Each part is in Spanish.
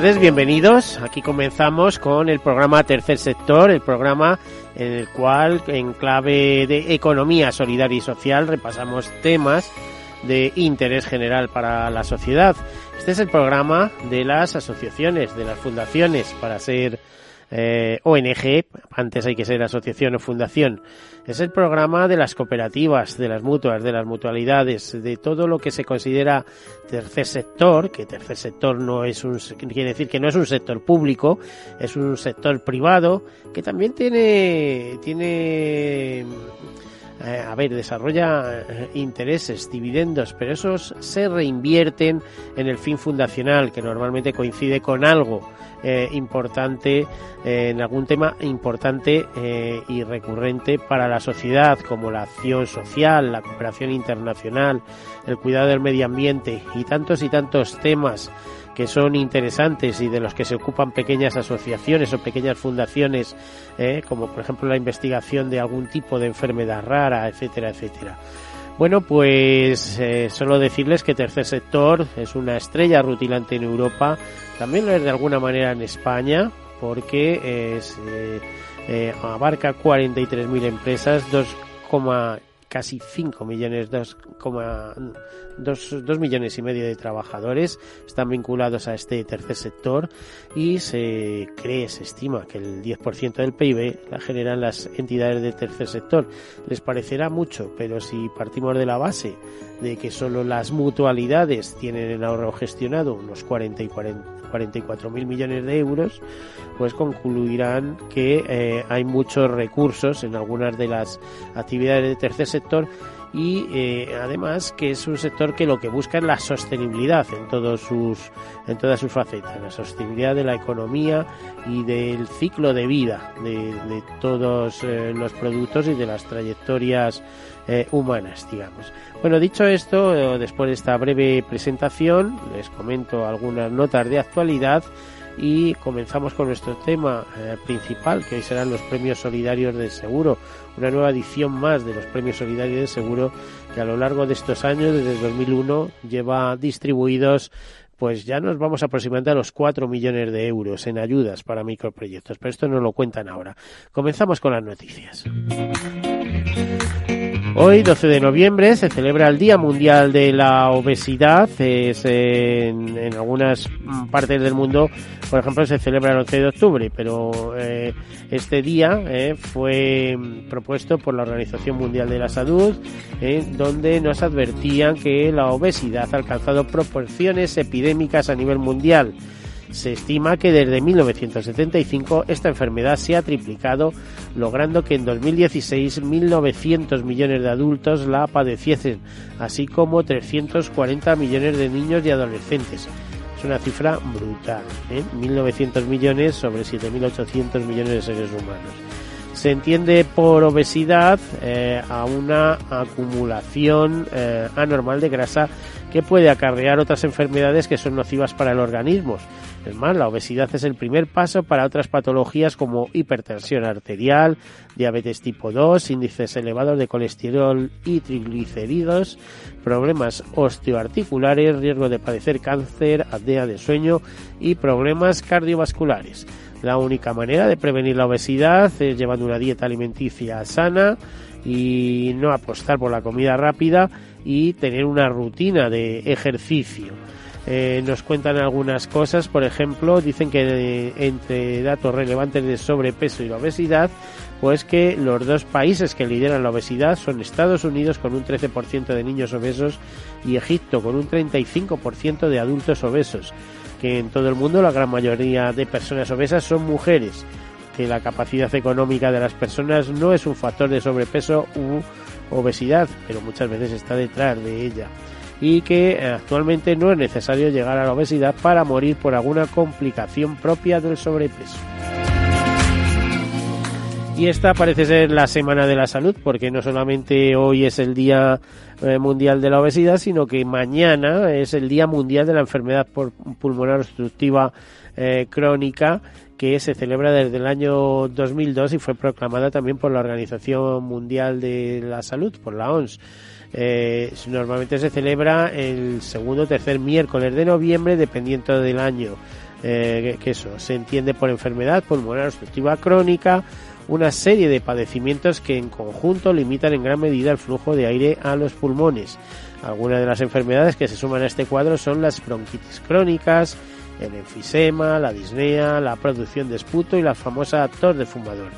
Tardes, bienvenidos. Aquí comenzamos con el programa Tercer Sector, el programa en el cual, en clave de economía solidaria y social, repasamos temas de interés general para la sociedad. Este es el programa de las asociaciones, de las fundaciones, para ser eh, ONG, antes hay que ser asociación o fundación. Es el programa de las cooperativas, de las mutuas, de las mutualidades, de todo lo que se considera tercer sector, que tercer sector no es un, quiere decir que no es un sector público, es un sector privado, que también tiene, tiene eh, a ver, desarrolla eh, intereses, dividendos, pero esos se reinvierten en el fin fundacional, que normalmente coincide con algo eh, importante, en algún tema importante y recurrente para la sociedad, como la acción social, la cooperación internacional, el cuidado del medio ambiente y tantos y tantos temas que son interesantes y de los que se ocupan pequeñas asociaciones o pequeñas fundaciones, eh, como por ejemplo la investigación de algún tipo de enfermedad rara, etcétera, etcétera. Bueno, pues eh, solo decirles que Tercer Sector es una estrella rutilante en Europa, también lo es de alguna manera en España, porque es, eh, eh abarca 43.000 empresas, 2, casi 5 millones, 2, millones y medio de trabajadores están vinculados a este tercer sector y se cree, se estima que el 10% del PIB la generan las entidades del tercer sector. Les parecerá mucho, pero si partimos de la base de que solo las mutualidades tienen el ahorro gestionado, unos 40 y 40 44.000 millones de euros, pues concluirán que eh, hay muchos recursos en algunas de las actividades del tercer sector y eh, además que es un sector que lo que busca es la sostenibilidad en todos sus en todas sus facetas la sostenibilidad de la economía y del ciclo de vida de, de todos eh, los productos y de las trayectorias eh, humanas digamos bueno dicho esto después de esta breve presentación les comento algunas notas de actualidad y comenzamos con nuestro tema eh, principal, que hoy serán los premios solidarios del seguro, una nueva edición más de los premios solidarios del seguro que a lo largo de estos años, desde el 2001, lleva distribuidos pues ya nos vamos aproximadamente a los 4 millones de euros en ayudas para microproyectos, pero esto nos lo cuentan ahora. Comenzamos con las noticias. Hoy, 12 de noviembre, se celebra el Día Mundial de la Obesidad. Es en, algunas partes del mundo, por ejemplo, se celebra el 11 de octubre, pero eh, este día eh, fue propuesto por la Organización Mundial de la Salud, eh, donde nos advertían que la obesidad ha alcanzado proporciones epidémicas a nivel mundial. Se estima que desde 1975 esta enfermedad se ha triplicado, logrando que en 2016 1.900 millones de adultos la padeciesen, así como 340 millones de niños y adolescentes. Es una cifra brutal, ¿eh? 1.900 millones sobre 7.800 millones de seres humanos. Se entiende por obesidad eh, a una acumulación eh, anormal de grasa que puede acarrear otras enfermedades que son nocivas para el organismo. Es más, la obesidad es el primer paso para otras patologías como hipertensión arterial, diabetes tipo 2, índices elevados de colesterol y triglicéridos, problemas osteoarticulares, riesgo de padecer cáncer, apnea de sueño y problemas cardiovasculares. La única manera de prevenir la obesidad es llevando una dieta alimenticia sana y no apostar por la comida rápida y tener una rutina de ejercicio. Eh, nos cuentan algunas cosas, por ejemplo, dicen que entre datos relevantes de sobrepeso y la obesidad, pues que los dos países que lideran la obesidad son Estados Unidos con un 13% de niños obesos y Egipto con un 35% de adultos obesos, que en todo el mundo la gran mayoría de personas obesas son mujeres, que la capacidad económica de las personas no es un factor de sobrepeso u obesidad, pero muchas veces está detrás de ella y que actualmente no es necesario llegar a la obesidad para morir por alguna complicación propia del sobrepeso. Y esta parece ser la Semana de la Salud, porque no solamente hoy es el Día eh, Mundial de la Obesidad, sino que mañana es el Día Mundial de la Enfermedad Pulmonar Obstructiva eh, Crónica, que se celebra desde el año 2002 y fue proclamada también por la Organización Mundial de la Salud, por la OMS. Eh, normalmente se celebra el segundo o tercer miércoles de noviembre, dependiendo del año. que eso se entiende por enfermedad pulmonar obstructiva crónica una serie de padecimientos que en conjunto limitan en gran medida el flujo de aire a los pulmones. Algunas de las enfermedades que se suman a este cuadro son las bronquitis crónicas, el enfisema, la disnea, la producción de esputo y la famosa tos de fumador.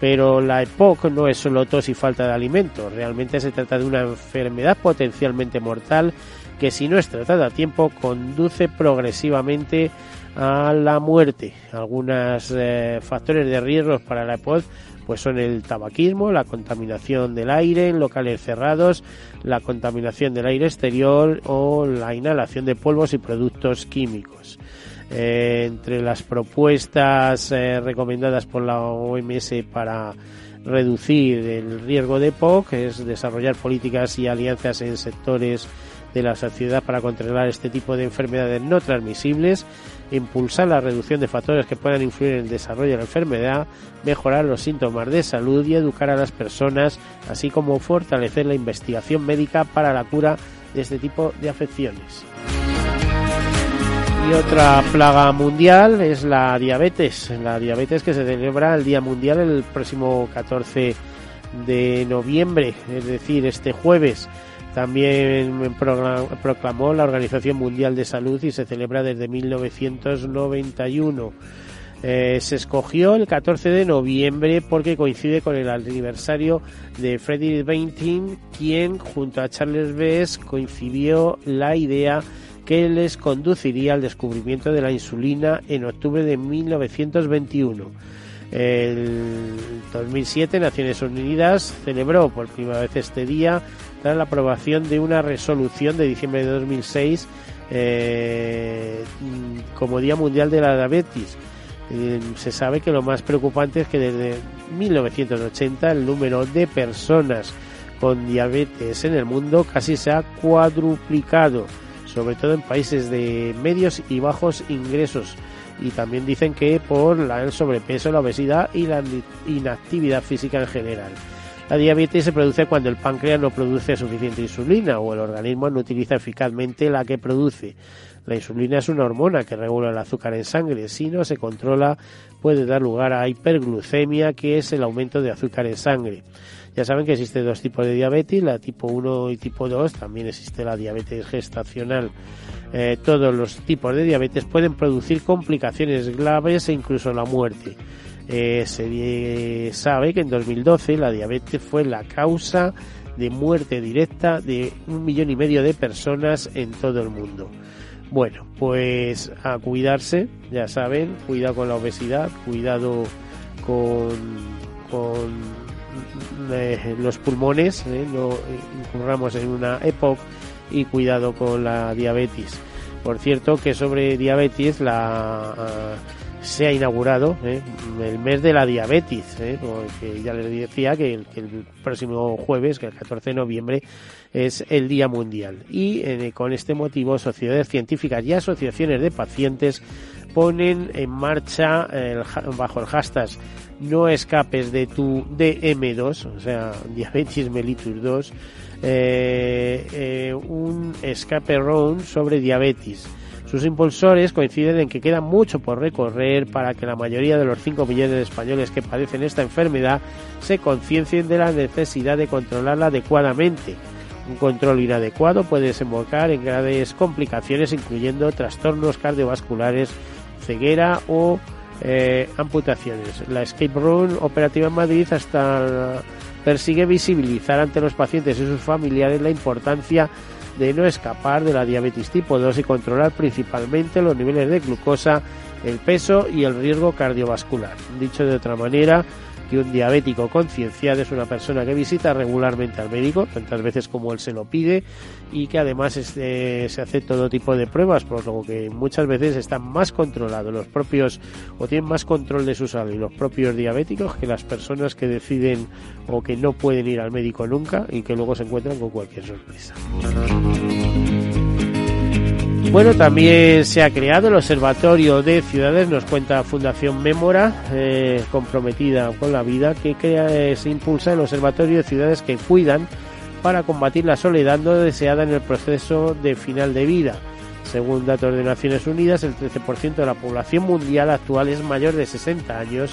Pero la EPOC no es solo tos y falta de alimento, realmente se trata de una enfermedad potencialmente mortal que si no es tratada a tiempo conduce progresivamente a la muerte. Algunos eh, factores de riesgo para la EPOD pues son el tabaquismo, la contaminación del aire en locales cerrados, la contaminación del aire exterior o la inhalación de polvos y productos químicos. Eh, entre las propuestas eh, recomendadas por la OMS para reducir el riesgo de EPOC es desarrollar políticas y alianzas en sectores de la sociedad para controlar este tipo de enfermedades no transmisibles, impulsar la reducción de factores que puedan influir en el desarrollo de la enfermedad, mejorar los síntomas de salud y educar a las personas, así como fortalecer la investigación médica para la cura de este tipo de afecciones. Y otra plaga mundial es la diabetes. La diabetes que se celebra el Día Mundial el próximo 14 de noviembre, es decir, este jueves. También proclamó la Organización Mundial de Salud y se celebra desde 1991. Eh, se escogió el 14 de noviembre porque coincide con el aniversario de Frederick Banting, quien junto a Charles Bess coincidió la idea que les conduciría al descubrimiento de la insulina en octubre de 1921. El 2007 Naciones Unidas celebró por primera vez este día tras la aprobación de una resolución de diciembre de 2006 eh, como Día Mundial de la Diabetes. Eh, se sabe que lo más preocupante es que desde 1980 el número de personas con diabetes en el mundo casi se ha cuadruplicado, sobre todo en países de medios y bajos ingresos. Y también dicen que por el sobrepeso, la obesidad y la inactividad física en general. La diabetes se produce cuando el páncreas no produce suficiente insulina o el organismo no utiliza eficazmente la que produce. La insulina es una hormona que regula el azúcar en sangre. Si no se controla, puede dar lugar a hiperglucemia, que es el aumento de azúcar en sangre. Ya saben que existen dos tipos de diabetes, la tipo 1 y tipo 2. También existe la diabetes gestacional. Eh, todos los tipos de diabetes pueden producir complicaciones graves e incluso la muerte. Eh, se sabe que en 2012 la diabetes fue la causa de muerte directa de un millón y medio de personas en todo el mundo. Bueno, pues a cuidarse, ya saben, cuidado con la obesidad, cuidado con, con eh, los pulmones, eh, no incurramos en una época y cuidado con la diabetes. Por cierto que sobre diabetes la se ha inaugurado ¿eh? el mes de la diabetes, ¿eh? porque ya les decía que el, próximo jueves, que el 14 de noviembre, es el Día Mundial. Y eh, con este motivo, sociedades científicas y asociaciones de pacientes ponen en marcha bajo el hashtag no escapes de tu DM2, o sea, diabetes mellitus 2, un escape round sobre diabetes sus impulsores coinciden en que queda mucho por recorrer para que la mayoría de los 5 millones de españoles que padecen esta enfermedad se conciencien de la necesidad de controlarla adecuadamente. Un control inadecuado puede desembocar en graves complicaciones incluyendo trastornos cardiovasculares, ceguera o eh, amputaciones. La Escape Room operativa en Madrid hasta persigue visibilizar ante los pacientes y sus familiares la importancia de no escapar de la diabetes tipo 2 y controlar principalmente los niveles de glucosa, el peso y el riesgo cardiovascular. Dicho de otra manera, que un diabético concienciado es una persona que visita regularmente al médico, tantas veces como él se lo pide, y que además este, se hace todo tipo de pruebas, por lo que muchas veces están más controlados los propios, o tienen más control de su salud los propios diabéticos que las personas que deciden o que no pueden ir al médico nunca y que luego se encuentran con cualquier sorpresa. Bueno, también se ha creado el Observatorio de Ciudades, nos cuenta Fundación Mémora, eh, comprometida con la vida, que crea, eh, se impulsa el Observatorio de Ciudades que cuidan para combatir la soledad no deseada en el proceso de final de vida. Según datos de Naciones Unidas, el 13% de la población mundial actual es mayor de 60 años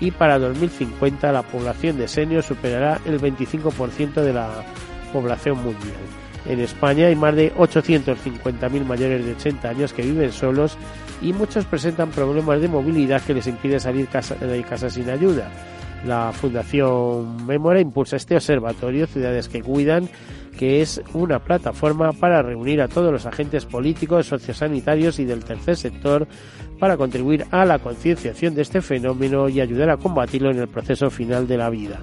y para 2050 la población de seniors superará el 25% de la población mundial. En España hay más de 850.000 mayores de 80 años que viven solos y muchos presentan problemas de movilidad que les impide salir de casa sin ayuda. La Fundación Memora impulsa este observatorio Ciudades que Cuidan, que es una plataforma para reunir a todos los agentes políticos, sociosanitarios y del tercer sector para contribuir a la concienciación de este fenómeno y ayudar a combatirlo en el proceso final de la vida.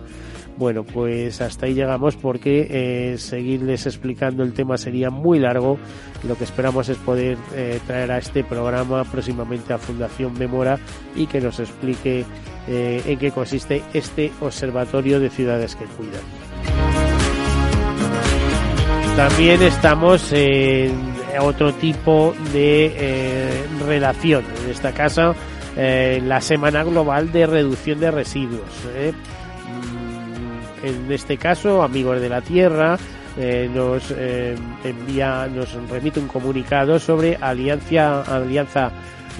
Bueno, pues hasta ahí llegamos porque eh, seguirles explicando el tema sería muy largo. Lo que esperamos es poder eh, traer a este programa próximamente a Fundación Memora y que nos explique eh, en qué consiste este Observatorio de Ciudades que Cuidan. También estamos en otro tipo de relación. En esta casa, la Semana Global de Reducción de Residuos en este caso, Amigos de la Tierra, eh, nos eh, envía, nos remite un comunicado sobre Alianza, Alianza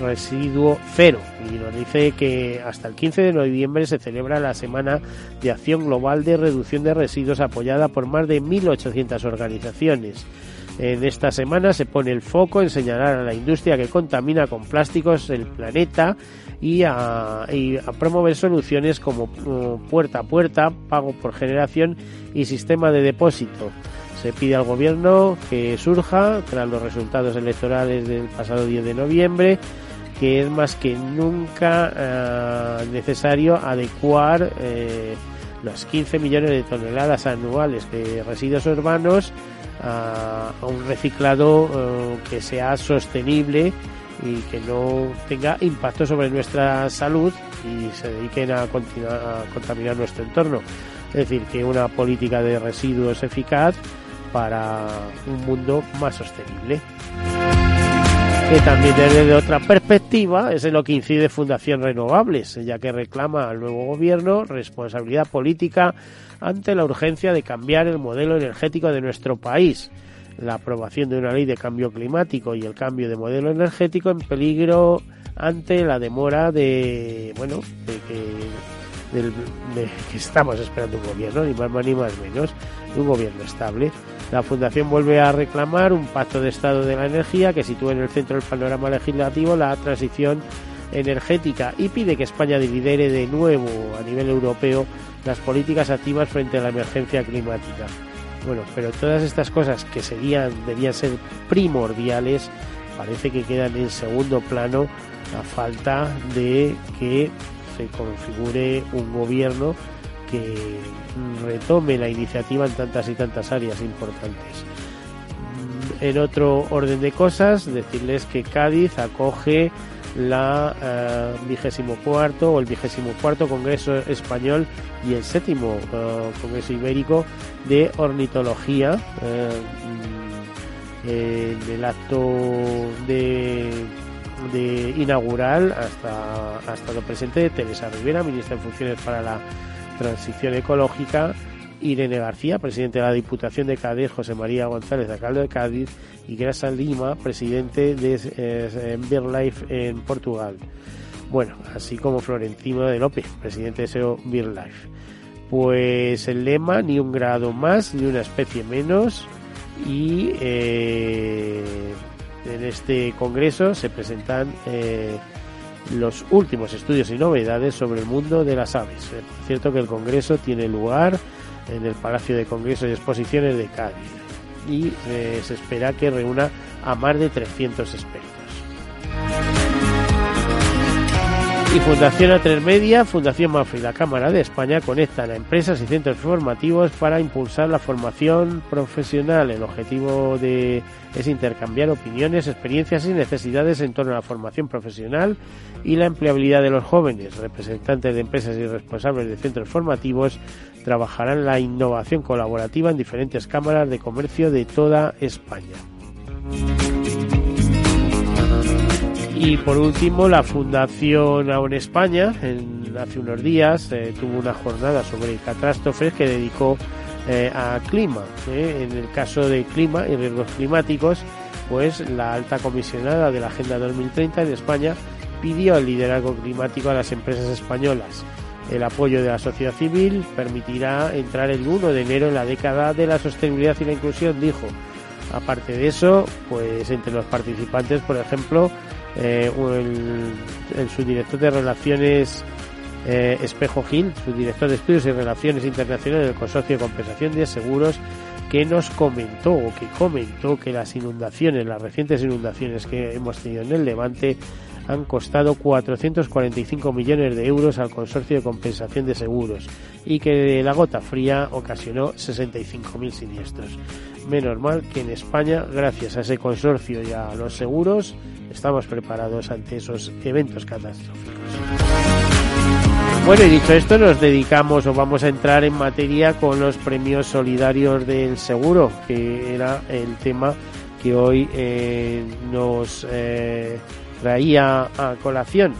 Residuo Cero y nos dice que hasta el 15 de noviembre se celebra la Semana de Acción Global de Reducción de Residuos apoyada por más de 1.800 organizaciones. En esta semana se pone el foco en señalar a la industria que contamina con plásticos el planeta y a, promover soluciones como puerta a puerta, pago por generación y sistema de depósito. Se pide al gobierno que surja tras los resultados electorales del pasado 10 de noviembre que es más que nunca eh, necesario adecuar eh, los 15 millones de toneladas anuales de residuos urbanos a, un reciclado eh, que sea sostenible y que no tenga impacto sobre nuestra salud y se dediquen a, a contaminar nuestro entorno. Es decir, que una política de residuos eficaz para un mundo más sostenible. Que también desde otra perspectiva es en lo que incide Fundación Renovables, ya que reclama al nuevo gobierno responsabilidad política ante la urgencia de cambiar el modelo energético de nuestro país la aprobación de una ley de cambio climático y el cambio de modelo energético en peligro ante la demora de, bueno, de que, que estamos esperando un gobierno, ni más ni más menos, un gobierno estable. La Fundación vuelve a reclamar un pacto de Estado de la energía que sitúe en el centro del panorama legislativo la transición energética y pide que España lidere de nuevo a nivel europeo las políticas activas frente a la emergencia climática. Bueno, pero todas estas cosas que serían, debían ser primordiales, parece que quedan en segundo plano a falta de que se configure un gobierno que retome la iniciativa en tantas y tantas áreas importantes. Mm, en otro orden de cosas, decirles que Cádiz acoge la eh, vigésimo cuarto o el vigésimo cuarto Congreso Español y el séptimo eh, Congreso Ibérico de Ornitología eh, en el acto de, inaugural hasta, hasta lo presente Teresa Rivera, ministra en funciones para la transición ecológica Irene García, presidente de la Diputación de Cádiz, José María González, alcalde de Cádiz, y Grasa Lima, presidente de eh, BirdLife en Portugal. Bueno, así como Florentino de López, presidente de SEO BirdLife. Pues el lema, ni un grado más, ni una especie menos, y eh, en este congreso se presentan eh, los últimos estudios y novedades sobre el mundo de las aves. Es cierto que el Congreso tiene lugar en el Palacio de Congresos y Exposiciones de Cádiz y eh, se espera que reúna a más de 300 expertos. Y Fundación A3 Media, Fundación Mafra y la Cámara de España conectan a empresas y centros formativos para impulsar la formación profesional. El objetivo de, es intercambiar opiniones, experiencias y necesidades en torno a la formación profesional y la empleabilidad de los jóvenes. Representantes de empresas y responsables de centros formativos trabajarán la innovación colaborativa en diferentes cámaras de comercio de toda España. Y por último, la Fundación Aún España, en, hace unos días, eh, tuvo una jornada sobre catástrofes que dedicó eh, a clima. Eh. En el caso de clima y riesgos climáticos, pues la alta comisionada de la Agenda 2030 en España pidió el liderazgo climático a las empresas españolas. El apoyo de la sociedad civil permitirá entrar el 1 de enero en la década de la sostenibilidad y la inclusión, dijo. Aparte de eso, pues entre los participantes, por ejemplo, eh, el, subdirector de Relaciones eh, Espejo Gil, subdirector de Estudios y Relaciones Internacionales del Consorcio de Compensación de Seguros, que nos comentó o que comentó que las inundaciones, las recientes inundaciones que hemos tenido en el Levante, han costado 445 millones de euros al Consorcio de Compensación de Seguros y que la gota fría ocasionó 65.000 siniestros. Menos mal que en España, gracias a ese consorcio y a los seguros, estamos preparados ante esos eventos catastróficos. Bueno, y dicho esto, nos dedicamos o vamos a entrar en materia con los premios solidarios del seguro, que era el tema que hoy eh, nos eh, traía a colación.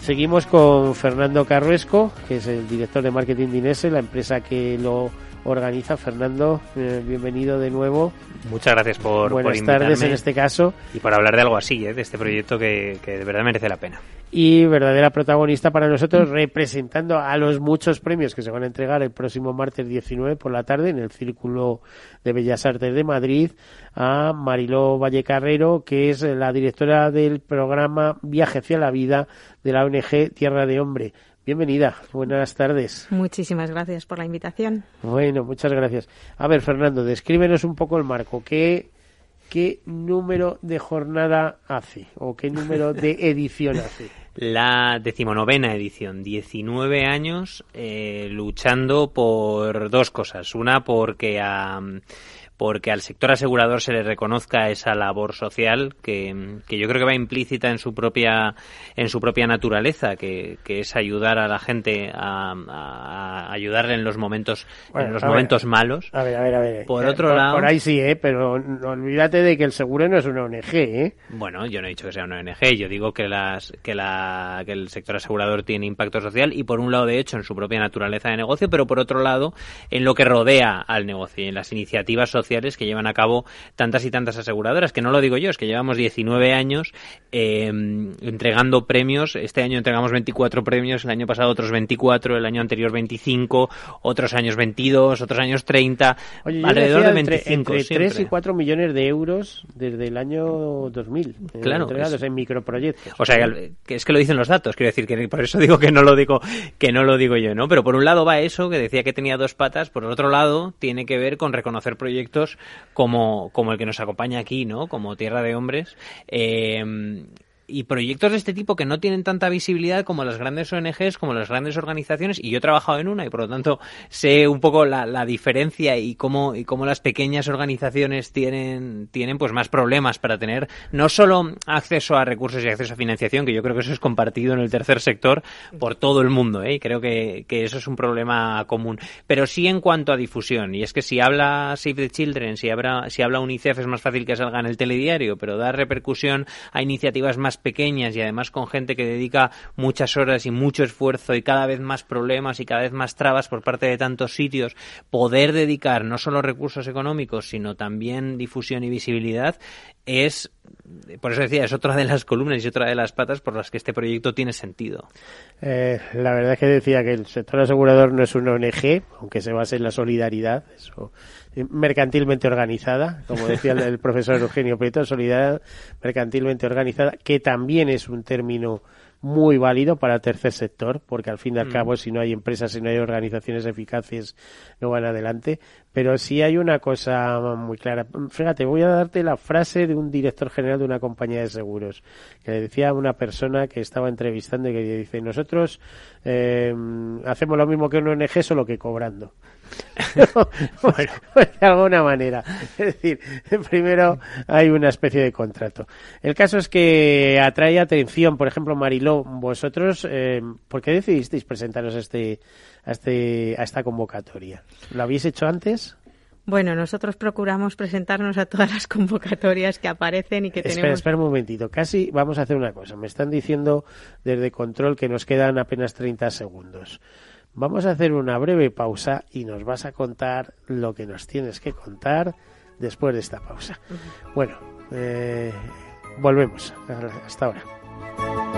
Seguimos con Fernando Carruesco, que es el director de marketing de Inese, la empresa que lo organiza. Fernando, eh, bienvenido de nuevo. Muchas gracias por, Buenas tardes en este caso. Y por hablar de algo así, ¿eh? de este proyecto que, que de verdad merece la pena y verdadera protagonista para nosotros, representando a los muchos premios que se van a entregar el próximo martes 19 por la tarde en el Círculo de Bellas Artes de Madrid, a Mariló Vallecarrero, que es la directora del programa Viaje hacia la Vida de la ONG Tierra de Hombre. Bienvenida, buenas tardes. Muchísimas gracias por la invitación. Bueno, muchas gracias. A ver, Fernando, descríbenos un poco el marco. ¿Qué, qué número de jornada hace o qué número de edición hace? La decimonovena edición, 19 años eh, luchando por dos cosas. Una, porque a porque al sector asegurador se le reconozca esa labor social que, que yo creo que va implícita en su propia en su propia naturaleza que, que es ayudar a la gente a, a ayudarle en los momentos en los momentos malos. a ver a ver a ver. Por otro lado por ahí sí eh pero no, olvídate de que el seguro no es una ONG eh. Bueno yo no he dicho que sea una ONG yo digo que las que la que el sector asegurador tiene impacto social y por un lado de hecho en su propia naturaleza de negocio pero por otro lado en lo que rodea al negocio y en las iniciativas sociales que llevan a cabo tantas y tantas aseguradoras, que no lo digo yo, es que llevamos 19 años eh, entregando premios. Este año entregamos 24 premios, el año pasado otros 24, el año anterior 25, otros años 22, otros años 30, alrededor de 25. Entre, 3 y 4 millones de euros desde el año 2000, eh, claro, entregados en microproyectos. O sea, que es que lo dicen los datos, quiero decir que por eso digo que no lo digo que no lo digo yo, ¿no? Pero por un lado va eso que decía que tenía dos patas, por otro lado tiene que ver con reconocer proyectos como, como el que nos acompaña aquí, ¿no? Como Tierra de Hombres. Eh, y proyectos de este tipo que no tienen tanta visibilidad como las grandes ONGs, como las grandes organizaciones, y yo he trabajado en una y por lo tanto sé un poco la, la diferencia y cómo, y cómo las pequeñas organizaciones tienen, tienen pues más problemas para tener no solo acceso a recursos y acceso a financiación, que yo creo que eso es compartido en el tercer sector por todo el mundo, ¿eh? y creo que, que eso es un problema común, pero sí en cuanto a difusión, y es que si habla Save the Children, si habla, si habla UNICEF es más fácil que salga en el telediario, pero dar repercusión a iniciativas más pequeñas y además con gente que dedica muchas horas y mucho esfuerzo y cada vez más problemas y cada vez más trabas por parte de tantos sitios, poder dedicar no solo recursos económicos, sino también difusión y visibilidad, es, por eso decía, es otra de las columnas y otra de las patas por las que este proyecto tiene sentido. Eh, la verdad es que decía que el sector asegurador no es una ONG, aunque se base en la solidaridad, eso mercantilmente organizada, como decía el, profesor Eugenio Prieto, solidaridad mercantilmente organizada, que también es un término muy válido para el tercer sector, porque al fin y al cabo, si no hay empresas, si no hay organizaciones eficaces, no van adelante. Pero sí hay una cosa muy clara. Fíjate, voy a darte la frase de un director general de una compañía de seguros, que le decía a una persona que estaba entrevistando y que dice, nosotros eh, hacemos lo mismo que un ONG, solo que cobrando. bueno, de alguna manera. Es decir, primero hay una especie de contrato. El caso es que atrae atención, por ejemplo, Mariló, vosotros, eh, ¿por qué decidisteis presentaros a, este, a, este, a esta convocatoria? ¿Lo habéis hecho antes? Bueno, nosotros procuramos presentarnos a todas las convocatorias que aparecen y que espera, tenemos. Espera un momentito, casi vamos a hacer una cosa. Me están diciendo desde control que nos quedan apenas 30 segundos. Vamos a hacer una breve pausa y nos vas a contar lo que nos tienes que contar después de esta pausa. Bueno, eh, volvemos. Hasta ahora.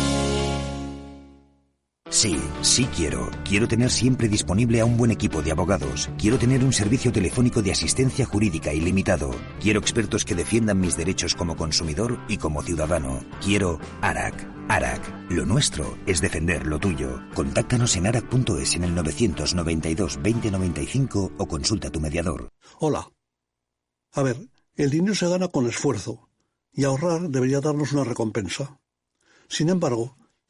Sí, sí quiero. Quiero tener siempre disponible a un buen equipo de abogados. Quiero tener un servicio telefónico de asistencia jurídica ilimitado. Quiero expertos que defiendan mis derechos como consumidor y como ciudadano. Quiero ARAC. ARAC. Lo nuestro es defender lo tuyo. Contáctanos en arac.es en el 992 2095 o consulta a tu mediador. Hola. A ver, el dinero se gana con esfuerzo y ahorrar debería darnos una recompensa. Sin embargo,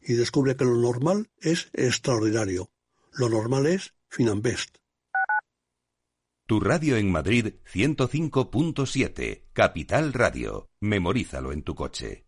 y descubre que lo normal es extraordinario. Lo normal es Finanbest. Tu radio en Madrid 105.7, Capital Radio. Memorízalo en tu coche.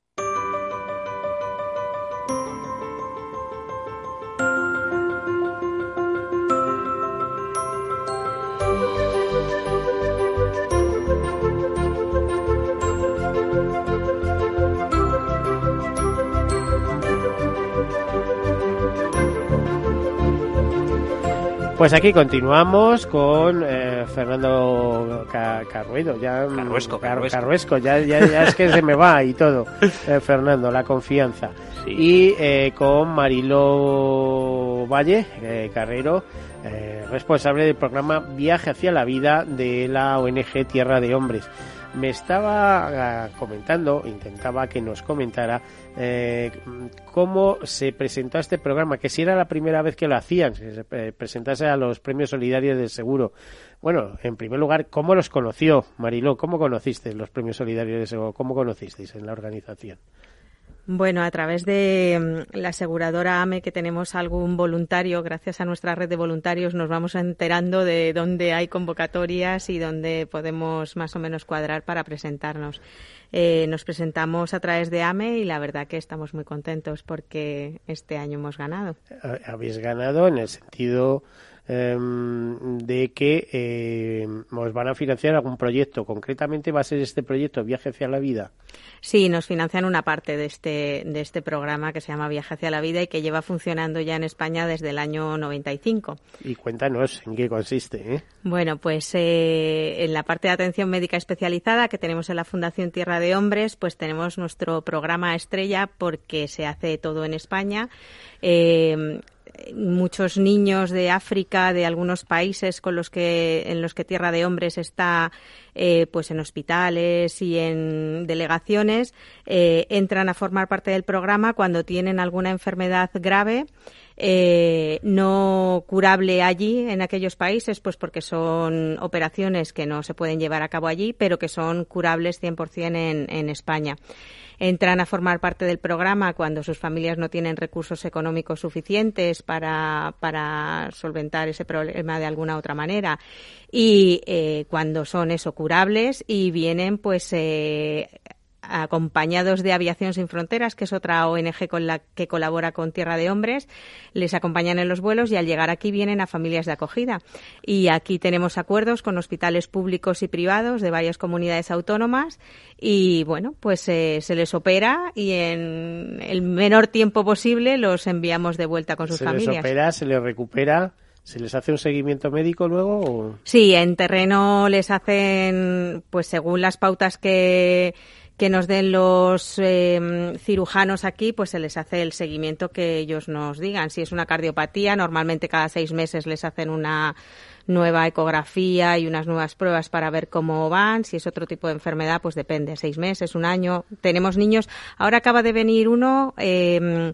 Pues aquí continuamos con eh, Fernando Carruedo, ya Carruesco, Carruesco, ya, ya, es que se me va y todo, eh, Fernando, la confianza. Y eh, con Marilo Valle Carrero, responsable del programa Viaje hacia la vida de la ONG Tierra de Hombres me estaba ah, comentando, intentaba que nos comentara eh, cómo se presentó este programa, que si era la primera vez que lo hacían, que se presentase a los premios solidarios del seguro. Bueno, en primer lugar, ¿cómo los conoció, Mariló? ¿Cómo conocisteis los premios solidarios del seguro? ¿Cómo conocisteis en la organización? Bueno, a través de mm, la aseguradora AME que tenemos algún voluntario, gracias a nuestra red de voluntarios nos vamos enterando de dónde hay convocatorias y dónde podemos más o menos cuadrar para presentarnos. Eh, nos presentamos a través de AME y la verdad que estamos muy contentos porque este año hemos ganado. Habéis ganado en el sentido Em, de que eh, os van a financiar algún proyecto. Concretamente va a ser este proyecto Viaje hacia la Vida. Sí, nos financian una parte de este, de este programa que se llama Viaje hacia la Vida y que lleva funcionando ya en España desde el año 95. Y cuéntanos en qué consiste. ¿eh? Bueno, pues eh, en la parte de atención médica especializada que tenemos en la Fundación Tierra de Hombres, pues tenemos nuestro programa estrella porque se hace todo en España. Eh, muchos niños de África, de algunos países con los que, en los que Tierra de Hombres está eh, pues en hospitales y en delegaciones, eh, entran a formar parte del programa cuando tienen alguna enfermedad grave. Eh, no curable allí en aquellos países, pues porque son operaciones que no se pueden llevar a cabo allí, pero que son curables 100% en, en España. Entran a formar parte del programa cuando sus familias no tienen recursos económicos suficientes para, para solventar ese problema de alguna otra manera. Y eh, cuando son eso curables y vienen pues eh, acompañados de Aviación Sin Fronteras, que es otra ONG con la que colabora con Tierra de Hombres, les acompañan en los vuelos y al llegar aquí vienen a familias de acogida. Y aquí tenemos acuerdos con hospitales públicos y privados de varias comunidades autónomas y bueno, pues eh, se les opera y en el menor tiempo posible los enviamos de vuelta con sus familias. Se les opera, se les recupera. ¿Se les hace un seguimiento médico luego? Sí, en terreno les hacen, pues según las pautas que, que nos den los em, cirujanos aquí, pues se les hace el seguimiento que ellos nos digan. Si es una cardiopatía, normalmente cada seis meses les hacen una nueva ecografía y unas nuevas pruebas para ver cómo van. Si es otro tipo de enfermedad, pues depende, seis meses, un año. Tenemos niños. Ahora acaba de venir uno. Eh,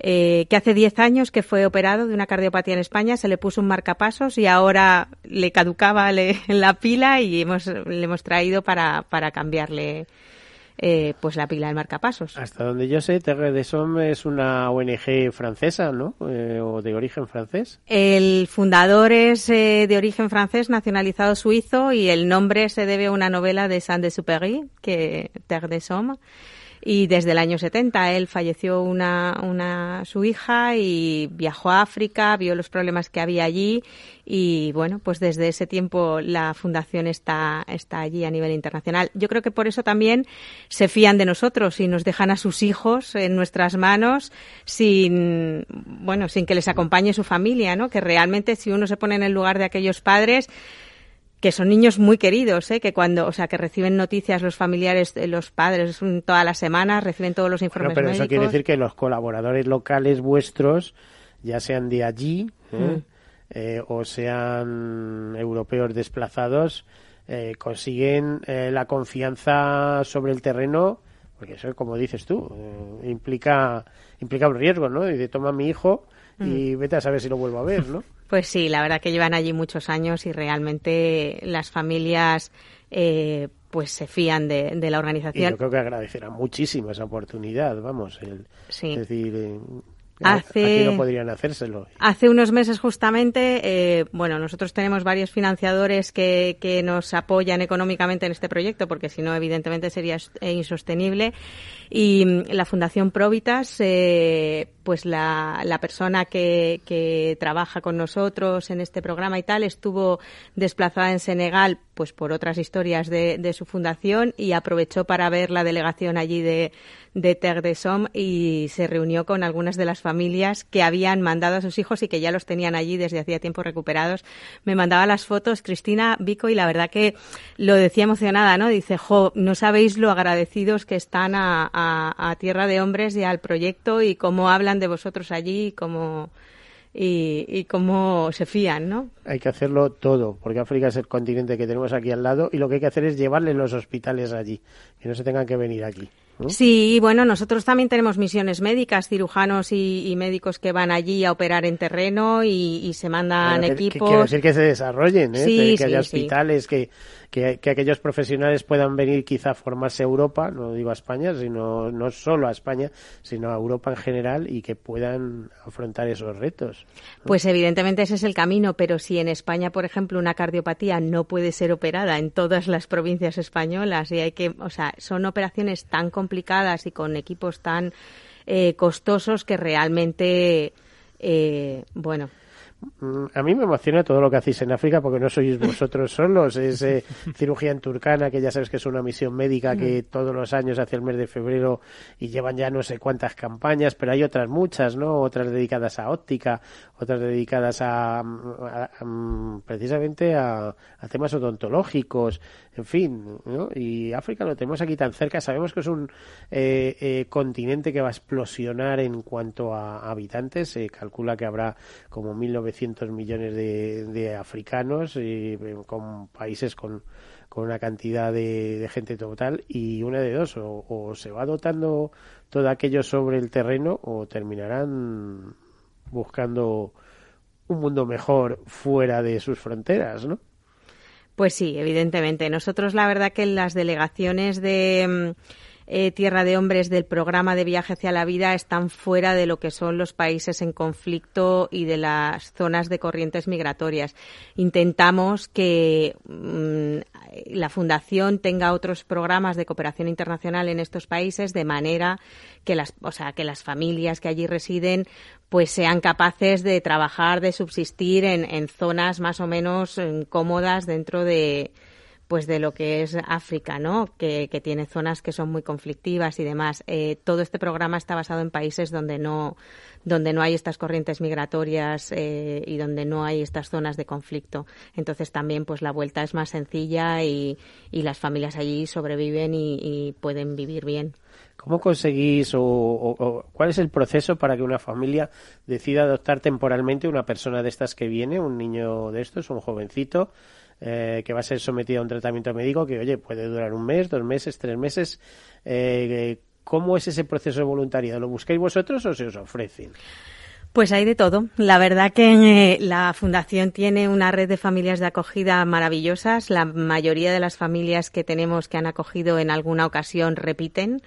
eh, que hace 10 años que fue operado de una cardiopatía en España, se le puso un marcapasos y ahora le caducaba la pila y hemos, le hemos traído para, para cambiarle eh, pues la pila del marcapasos. Hasta donde yo sé, Terre de Somme es una ONG francesa, ¿no? Eh, o de origen francés. El fundador es eh, de origen francés, nacionalizado suizo, y el nombre se debe a una novela de Saint-Exupéry, que Terre de Somme y desde el año 70 él falleció una, una, su hija y viajó a África, vio los problemas que había allí y bueno, pues desde ese tiempo la fundación está, está allí a nivel internacional. Yo creo que por eso también se fían de nosotros y nos dejan a sus hijos en nuestras manos sin, bueno, sin que les acompañe su familia, ¿no? Que realmente si uno se pone en el lugar de aquellos padres, que son niños muy queridos, ¿eh? que cuando, o sea, que reciben noticias los familiares, los padres todas las semanas, reciben todos los informes pero eso quiere decir que los colaboradores locales vuestros, ya sean de allí ¿eh? Mm. Eh, o sean europeos desplazados, eh, consiguen la confianza sobre el terreno, porque eso, como dices tú, implica implica un riesgo, ¿no? Y de toma mi hijo y vete a saber si lo vuelvo a ver, ¿no? Pues sí, la verdad que llevan allí muchos años y realmente las familias eh, pues se fían de, de, la organización. Y yo creo que agradecerán muchísimo esa oportunidad, vamos. El, sí. Es decir, eh, Hace, aquí no podrían hacérselo. Hace unos meses justamente, eh, bueno, nosotros tenemos varios financiadores que, que nos apoyan económicamente en este proyecto, porque si no, evidentemente sería insostenible. Y mm, la Fundación Provitas, eh, pues la, la persona que, trabaja con nosotros en este programa y tal, estuvo desplazada en Senegal, pues por otras historias de, de su fundación y aprovechó para ver la delegación allí de, de Terre de Somme y se reunió con algunas de las familias que habían mandado a sus hijos y que ya los tenían allí desde hacía tiempo recuperados. Me mandaba las fotos Cristina Vico y la verdad que lo decía emocionada, ¿no? Dice, jo, no sabéis lo agradecidos que están a, a, Tierra de Hombres y al proyecto y cómo hablan de vosotros allí y cómo y, y, cómo se fían, ¿no? Hay que hacerlo todo, porque África es el continente que tenemos aquí al lado y lo que hay que hacer es llevarle los hospitales allí, que no se tengan que venir aquí. ¿No? Sí, bueno, nosotros también tenemos misiones médicas, cirujanos y, y, médicos que van allí a operar en terreno y, y se mandan bueno, equipos. Quiero decir que se desarrollen, ¿eh? Sí, que, sí, haya sí. hospitales, que, que, que, aquellos profesionales puedan venir quizá a formarse a Europa, no digo a España, sino no solo a España, sino a Europa en general y que puedan afrontar esos retos. ¿no? Pues evidentemente ese es el camino, pero si en España, por ejemplo, una cardiopatía no puede ser operada en todas las provincias españolas y hay que, o sea, son operaciones tan complicadas y con equipos tan eh, costosos que realmente, eh, bueno, Mm, a mí me emociona todo lo que hacéis en África porque no sois vosotros solos. Es eh, cirugía en Turcana, que ya sabes que es una misión médica que todos los años hace el mes de febrero y llevan ya no sé cuántas campañas, pero hay otras muchas, ¿no? Otras dedicadas a óptica, otras dedicadas a, a, a precisamente a, a, temas odontológicos, en fin, ¿no? Y África lo tenemos aquí tan cerca. Sabemos que es un eh, eh, continente que va a explosionar en cuanto a habitantes. Se calcula que habrá como 1900 millones de, de africanos y con países con, una cantidad de, gente total y una de dos o, se va dotando todo aquello sobre el terreno o terminarán buscando un mundo mejor fuera de sus fronteras, ¿no? Pues sí, evidentemente. Nosotros la verdad que en las delegaciones de eh, Tierra de Hombres del programa de viaje hacia la vida están fuera de lo que son los países en conflicto y de las zonas de corrientes migratorias. Intentamos que mmm, la Fundación tenga otros programas de cooperación internacional en estos países de manera que las, o sea, que las familias que allí residen pues sean capaces de trabajar, de subsistir en, en zonas más o menos eh, cómodas dentro de, pues de lo que es África, ¿no? Que, que, tiene zonas que son muy conflictivas y demás. Eh, todo este programa está basado en países donde no, donde no hay estas corrientes migratorias eh, y donde no hay estas zonas de conflicto. Entonces también, pues la vuelta es más sencilla y, las familias allí sobreviven y, y, pueden vivir bien. ¿Cómo conseguís o, o, o, cuál es el proceso para que una familia decida adoptar temporalmente una persona de estas que viene, un niño de estos, un jovencito? Eh, que va a ser sometido a un tratamiento médico que, oye, puede durar un mes, dos meses, tres meses. Eh, ¿Cómo es ese proceso de voluntariado? ¿Lo buscáis vosotros o se os ofrecen? Pues hay de todo. La verdad que eh, la Fundación tiene una red de familias de acogida maravillosas. La mayoría de las familias que tenemos que han acogido en alguna ocasión repiten.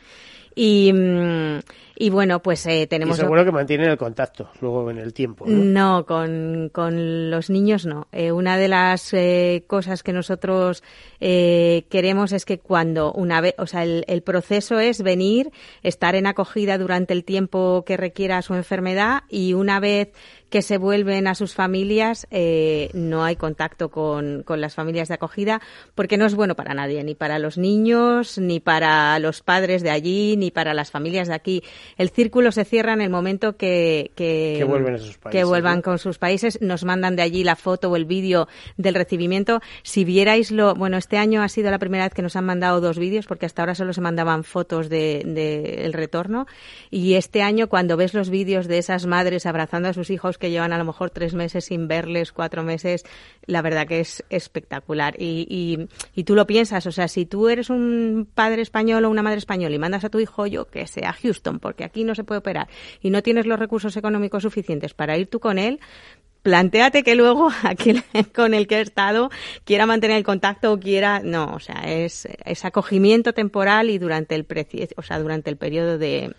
Y, mm, y bueno, pues eh, tenemos. Y seguro que mantienen el contacto luego en el tiempo. No, no con, con, los niños no. Eh, una de las eh, cosas que nosotros eh, queremos es que cuando una vez, o sea, el, el, proceso es venir, estar en acogida durante el tiempo que requiera su enfermedad y una vez que se vuelven a sus familias, eh, no hay contacto con, con, las familias de acogida porque no es bueno para nadie, ni para los niños, ni para los padres de allí, ni para las familias de aquí. El círculo se cierra en el momento que, que, que vuelven, a sus países, que vuelvan con sus países, nos mandan de allí la foto o el vídeo del recibimiento. Si vierais lo, bueno, este año ha sido la primera vez que nos han mandado dos vídeos porque hasta ahora solo se mandaban fotos del de, de retorno y este año cuando ves los vídeos de esas madres abrazando a sus hijos que llevan a lo mejor tres meses sin verles, cuatro meses, la verdad que es espectacular. Y, y, y, tú lo piensas, o sea, si tú eres un padre español o una madre española y mandas a tu hijo, yo que sea a Houston, por porque aquí no se puede operar y no tienes los recursos económicos suficientes para ir tú con él, planteate que luego aquel con el que he estado quiera mantener el contacto o quiera no o sea es, es acogimiento temporal y durante el precio o sea durante el periodo de,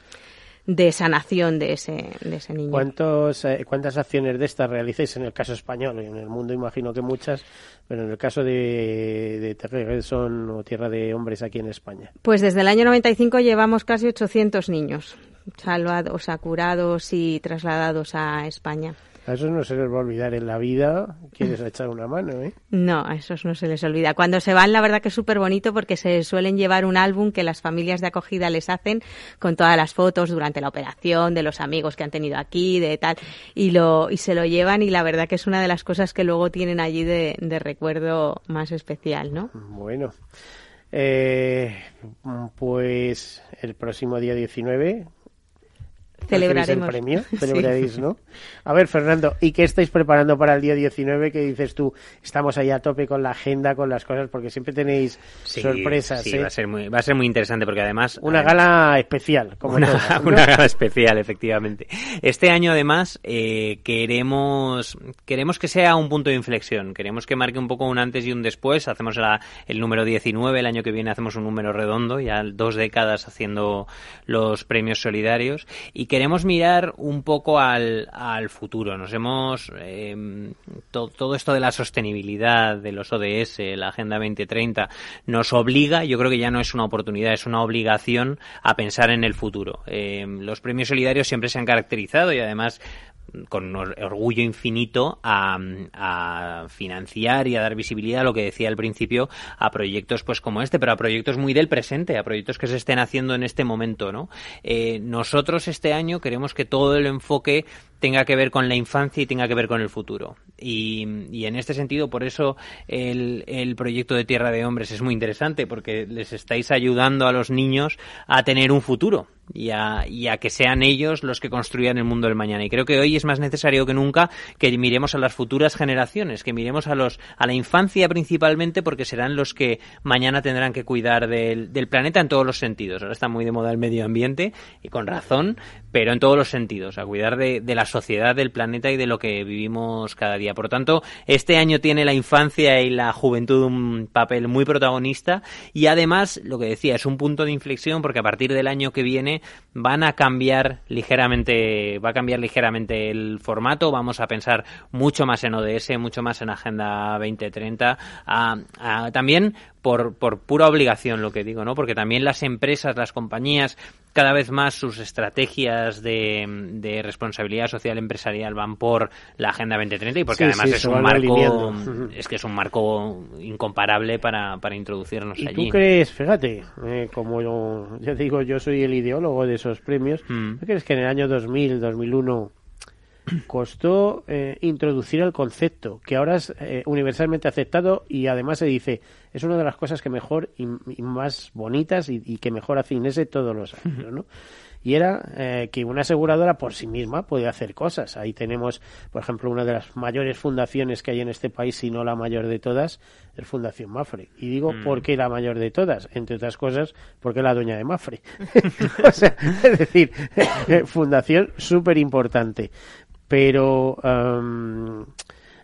de sanación de ese, de ese niño. ¿Cuántos, eh, ¿Cuántas acciones de estas realizáis en el caso español? En el mundo imagino que muchas, pero en el caso de, de son o Tierra de Hombres aquí en España. Pues desde el año 95 llevamos casi 800 niños salvados, o sea, curados y trasladados a España. A esos no se les va a olvidar en la vida. Quieres echar una mano, ¿eh? No, a esos no se les olvida. Cuando se van, la verdad que es súper bonito porque se suelen llevar un álbum que las familias de acogida les hacen con todas las fotos durante la operación, de los amigos que han tenido aquí, de tal, y, lo, y se lo llevan y la verdad que es una de las cosas que luego tienen allí de, de recuerdo más especial, ¿no? Bueno. Eh, pues el próximo día 19 celebraremos. el premio, celebraréis, ¿no? A ver, Fernando, ¿y qué estáis preparando para el día 19? Que dices tú, estamos ahí a tope con la agenda, con las cosas, porque siempre tenéis sorpresas. Sí, ¿eh? va, a ser muy, va a ser muy interesante, porque además... Una gala especial, como una, una gala especial, efectivamente. Este año, además, eh, queremos, queremos que sea un punto de inflexión, queremos que marque un poco un antes y un después. Hacemos la, el número 19, el año que viene hacemos un número redondo, ya dos décadas haciendo los premios solidarios, y queremos mirar un poco al, al futuro. Nos hemos. Eh, todo esto de la sostenibilidad, de los ODS, la Agenda 2030, nos obliga, yo creo que ya no es una oportunidad, es una obligación a pensar en el futuro. Eh, los premios solidarios siempre se han caracterizado y además con orgullo infinito a, financiar y a dar visibilidad a lo que decía al principio a proyectos pues como este pero a proyectos muy del presente a proyectos que se estén haciendo en este momento no eh, nosotros este año queremos que todo el enfoque tenga que ver con la infancia y tenga que ver con el futuro. Y, en este sentido, por eso el, el, proyecto de Tierra de Hombres es muy interesante, porque les estáis ayudando a los niños a tener un futuro y a, que sean ellos los que construyan el mundo del mañana. Y creo que hoy es más necesario que nunca que miremos a las futuras generaciones, que miremos a, los, a la infancia principalmente, porque serán los que mañana tendrán que cuidar del, del planeta en todos los sentidos. Ahora está muy de moda el medio ambiente, y con razón, pero en todos los sentidos, a cuidar de, de las sociedad, del planeta y de lo que vivimos cada día. Por tanto, este año tiene la infancia y la juventud un papel muy protagonista y además, lo que decía, es un punto de inflexión porque a partir del año que viene van a cambiar ligeramente, va a cambiar ligeramente el formato, vamos a pensar mucho más en ODS, mucho más en Agenda 2030, a, a, también por, por pura obligación lo que digo, ¿no? Porque también las empresas, las compañías, cada vez más sus estrategias de, de responsabilidad social empresarial van por la Agenda 2030 y porque Sí, además sí, es un marco, alineando. es que es un marco incomparable para, para introducirnos ¿Y allí. tú crees, fíjate, eh, como yo, yo digo, yo soy el ideólogo de esos premios, Mm. ¿tú crees que en el año 2000, 2001 costó eh, introducir el concepto, que ahora es eh, universalmente aceptado y además se dice, es una de las cosas que mejor y, y más bonitas y, y que mejor hace Inese todos los años, ¿no? Y era eh, que una aseguradora por sí misma puede hacer cosas. Ahí tenemos, por ejemplo, una de las mayores fundaciones que hay en este país, si no la mayor de todas, es Fundación Mafre. Y digo, Mm. ¿por qué la mayor de todas? Entre otras cosas, porque es la dueña de Mafre. o sea, es decir, fundación súper importante. Pero... am,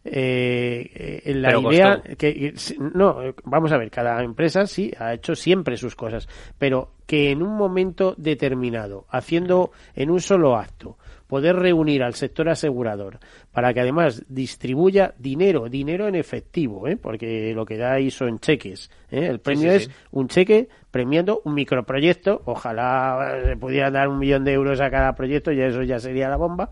eh, eh, la Pero idea costó. que no vamos a ver cada empresa sí ha hecho siempre sus cosas pero que en un momento determinado haciendo en un solo acto poder reunir al sector asegurador para que además distribuya dinero dinero en efectivo ¿eh? porque lo que da ahí son cheques ¿eh? el premio sí, es sí. un cheque premiando un microproyecto ojalá se pudiera dar un millón de euros a cada proyecto y eso ya sería la bomba